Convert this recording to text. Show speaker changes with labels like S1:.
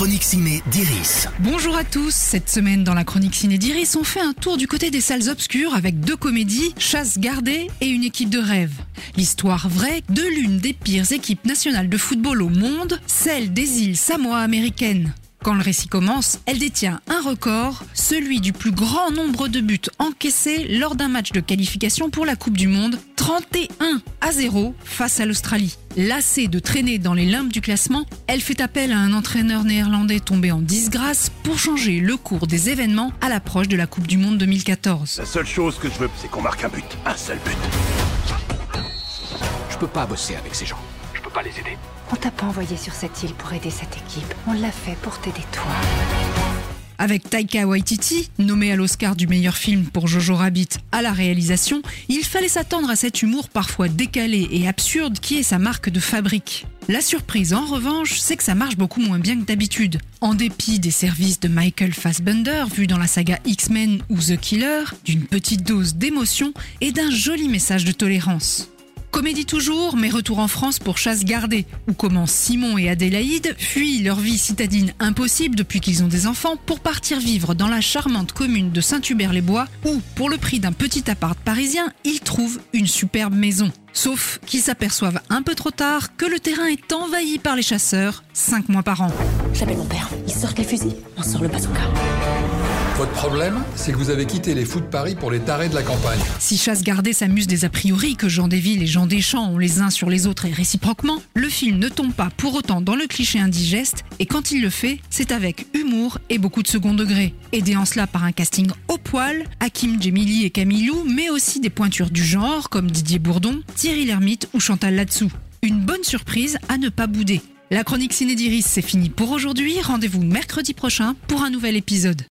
S1: chronique ciné d'Iris.
S2: Bonjour à tous. Cette semaine, dans la chronique ciné d'Iris, on fait un tour du côté des salles obscures avec deux comédies, Chasse gardée et une équipe de rêve. L'histoire vraie de l'une des pires équipes nationales de football au monde, celle des îles Samoa américaines. Quand le récit commence, elle détient un record, celui du plus grand nombre de buts encaissés lors d'un match de qualification pour la Coupe du Monde, 31 à 0 face à l'Australie. Lassée de traîner dans les limbes du classement, elle fait appel à un entraîneur néerlandais tombé en disgrâce pour changer le cours des événements à l'approche de la Coupe du Monde 2014.
S3: La seule chose que je veux, c'est qu'on marque un but. Un seul but.
S4: Je peux pas bosser avec ces gens. Je peux pas les aider.
S5: On t'a pas envoyé sur cette île pour aider cette équipe. On l'a fait pour t'aider toi.
S2: Avec Taika Waititi, nommé à l'Oscar du meilleur film pour Jojo Rabbit à la réalisation, il fallait s'attendre à cet humour parfois décalé et absurde qui est sa marque de fabrique. La surprise en revanche, c'est que ça marche beaucoup moins bien que d'habitude. En dépit des services de Michael Fassbender vus dans la saga X-Men ou The Killer, d'une petite dose d'émotion et d'un joli message de tolérance. Comédie toujours, mais retour en France pour Chasse gardée, où comment Simon et Adélaïde fuient leur vie citadine impossible depuis qu'ils ont des enfants pour partir vivre dans la charmante commune de Saint-Hubert-les-Bois, où, pour le prix d'un petit appart parisien, ils trouvent une superbe maison. Sauf qu'ils s'aperçoivent un peu trop tard que le terrain est envahi par les chasseurs, 5 mois par an.
S5: J'appelle mon père. Il sort les fusils. On sort le bazooka.
S6: Votre problème, c'est que vous avez quitté les fous de Paris pour les tarés de la campagne.
S2: Si Chasse gardée s'amuse des a priori que Jean Desvilles et Jean Deschamps ont les uns sur les autres et réciproquement, le film ne tombe pas pour autant dans le cliché indigeste et quand il le fait, c'est avec humour et beaucoup de second degré. Aidé en cela par un casting au poil, Hakim Djemili et Camilou, mais aussi des pointures du genre comme Didier Bourdon, Thierry Lhermitte ou Chantal Latsou. Une bonne surprise à ne pas bouder. La chronique Ciné d'Iris, c'est fini pour aujourd'hui. Rendez-vous mercredi prochain pour un nouvel épisode.